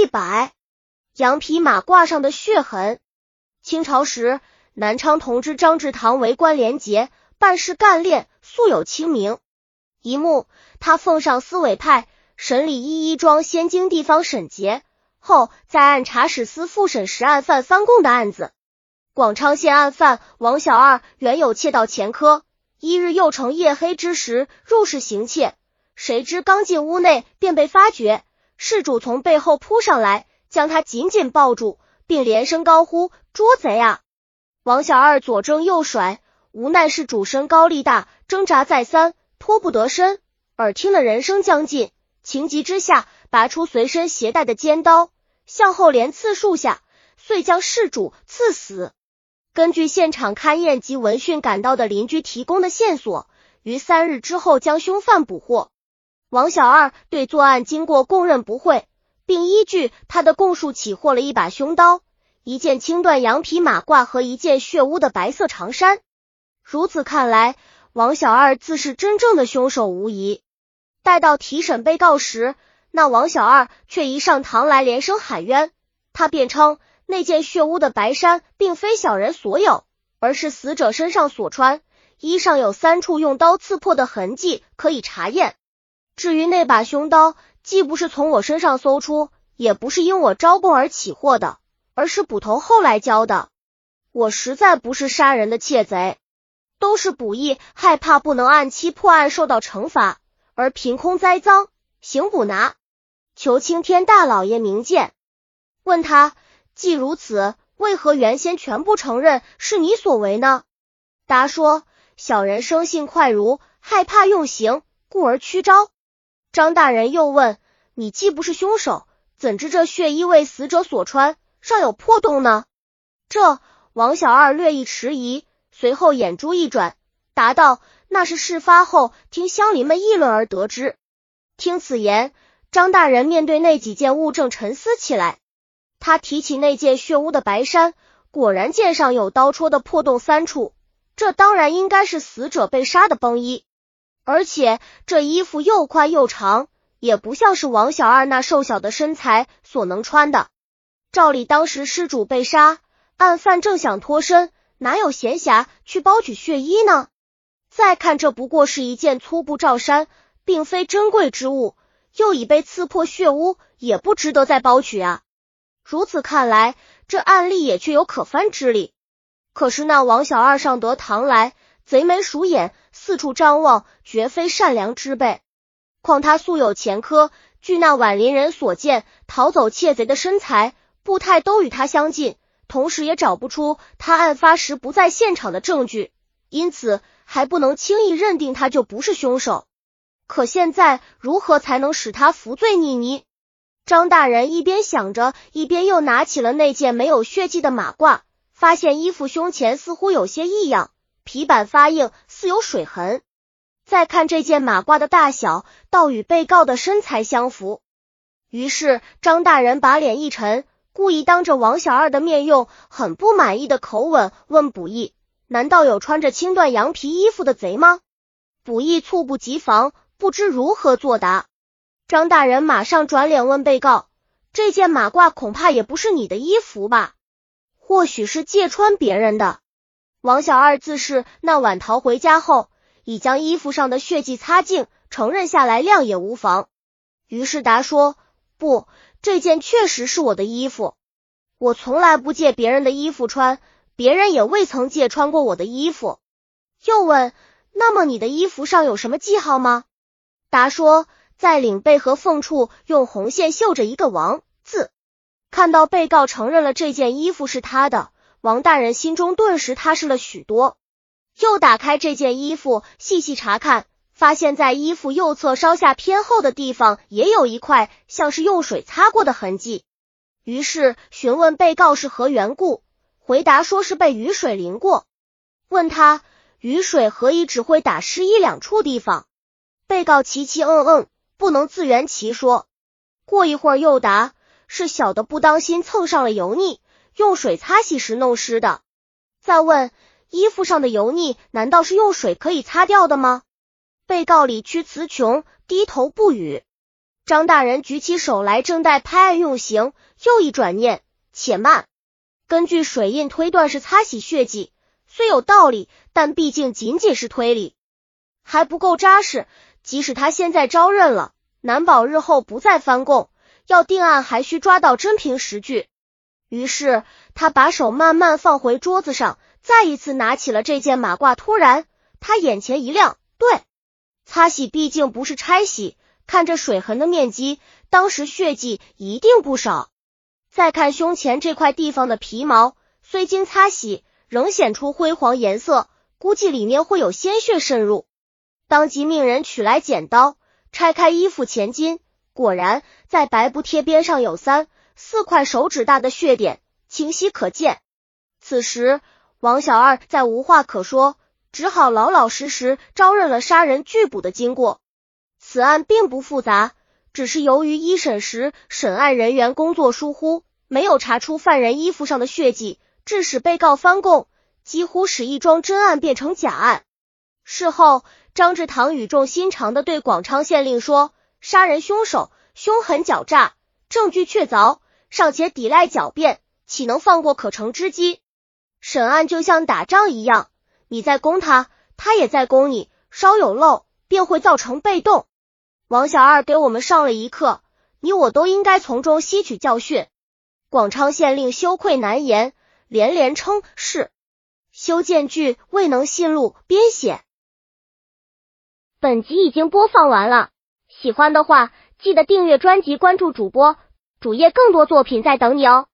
一百，羊皮马褂上的血痕。清朝时，南昌同知张志堂为官廉洁，办事干练，素有清名。一幕，他奉上司委派审理一一庄仙经地方审结后，在按察使司复审实案犯翻供的案子。广昌县案犯王小二原有窃盗前科，一日又乘夜黑之时入室行窃，谁知刚进屋内便被发觉。事主从背后扑上来，将他紧紧抱住，并连声高呼：“捉贼啊！”王小二左挣右甩，无奈是主身高力大，挣扎再三，脱不得身。耳听了人声将近，情急之下，拔出随身携带的尖刀，向后连刺数下，遂将事主刺死。根据现场勘验及闻讯赶到的邻居提供的线索，于三日之后将凶犯捕获。王小二对作案经过供认不讳，并依据他的供述起获了一把凶刀、一件青缎羊皮马褂和一件血污的白色长衫。如此看来，王小二自是真正的凶手无疑。待到提审被告时，那王小二却一上堂来连声喊冤。他辩称那件血污的白衫并非小人所有，而是死者身上所穿，衣上有三处用刀刺破的痕迹，可以查验。至于那把凶刀，既不是从我身上搜出，也不是因我招供而起获的，而是捕头后来交的。我实在不是杀人的窃贼，都是捕役害怕不能按期破案受到惩罚，而凭空栽赃，行捕拿，求青天大老爷明鉴。问他，既如此，为何原先全部承认是你所为呢？答说：小人生性快如，害怕用刑，故而屈招。张大人又问：“你既不是凶手，怎知这血衣为死者所穿，尚有破洞呢？”这王小二略一迟疑，随后眼珠一转，答道：“那是事发后听乡邻们议论而得知。”听此言，张大人面对那几件物证沉思起来。他提起那件血污的白衫，果然剑上有刀戳的破洞三处，这当然应该是死者被杀的崩衣。而且这衣服又宽又长，也不像是王小二那瘦小的身材所能穿的。照理当时失主被杀，案犯正想脱身，哪有闲暇去包取血衣呢？再看这不过是一件粗布罩衫，并非珍贵之物，又已被刺破血污，也不值得再包取啊。如此看来，这案例也确有可翻之理。可是那王小二上得堂来。贼眉鼠眼，四处张望，绝非善良之辈。况他素有前科，据那宛林人所见，逃走窃贼的身材、步态都与他相近，同时也找不出他案发时不在现场的证据，因此还不能轻易认定他就不是凶手。可现在如何才能使他服罪逆呢？张大人一边想着，一边又拿起了那件没有血迹的马褂，发现衣服胸前似乎有些异样。皮板发硬，似有水痕。再看这件马褂的大小，倒与被告的身材相符。于是张大人把脸一沉，故意当着王小二的面，用很不满意的口吻问卜义：“难道有穿着青缎羊皮衣服的贼吗？”卜义猝不及防，不知如何作答。张大人马上转脸问被告：“这件马褂恐怕也不是你的衣服吧？或许是借穿别人的。”王小二自是那晚逃回家后，已将衣服上的血迹擦净，承认下来谅也无妨。于是答说：“不，这件确实是我的衣服。我从来不借别人的衣服穿，别人也未曾借穿过我的衣服。”又问：“那么你的衣服上有什么记号吗？”答说：“在领背和缝处用红线绣着一个王字。”看到被告承认了这件衣服是他的。王大人心中顿时踏实了许多，又打开这件衣服细细查看，发现在衣服右侧稍下偏后的地方也有一块像是用水擦过的痕迹。于是询问被告是何缘故，回答说是被雨水淋过。问他雨水何以只会打湿一两处地方？被告齐齐嗯嗯，不能自圆其说。过一会儿又答是小的不当心蹭上了油腻。用水擦洗时弄湿的。再问衣服上的油腻，难道是用水可以擦掉的吗？被告理屈词穷，低头不语。张大人举起手来，正待拍案用刑，又一转念，且慢。根据水印推断是擦洗血迹，虽有道理，但毕竟仅仅是推理，还不够扎实。即使他现在招认了，难保日后不再翻供。要定案，还需抓到真凭实据。于是他把手慢慢放回桌子上，再一次拿起了这件马褂。突然，他眼前一亮，对，擦洗毕竟不是拆洗，看这水痕的面积，当时血迹一定不少。再看胸前这块地方的皮毛，虽经擦洗，仍显出灰黄颜色，估计里面会有鲜血渗入。当即命人取来剪刀，拆开衣服前襟，果然在白布贴边上有三四块手指大的血点，清晰可见。此时王小二再无话可说，只好老老实实招认了杀人拒捕的经过。此案并不复杂。只是由于一审时审案人员工作疏忽，没有查出犯人衣服上的血迹，致使被告翻供，几乎使一桩真案变成假案。事后，张志堂语重心长的对广昌县令说：“杀人凶手凶狠狡诈，证据确凿，尚且抵赖狡辩，岂能放过可乘之机？审案就像打仗一样，你在攻他，他也在攻你，稍有漏，便会造成被动。”王小二给我们上了一课，你我都应该从中吸取教训。广昌县令羞愧难言，连连称是。修建剧未能信录编写。本集已经播放完了，喜欢的话记得订阅专辑，关注主播主页，更多作品在等你哦。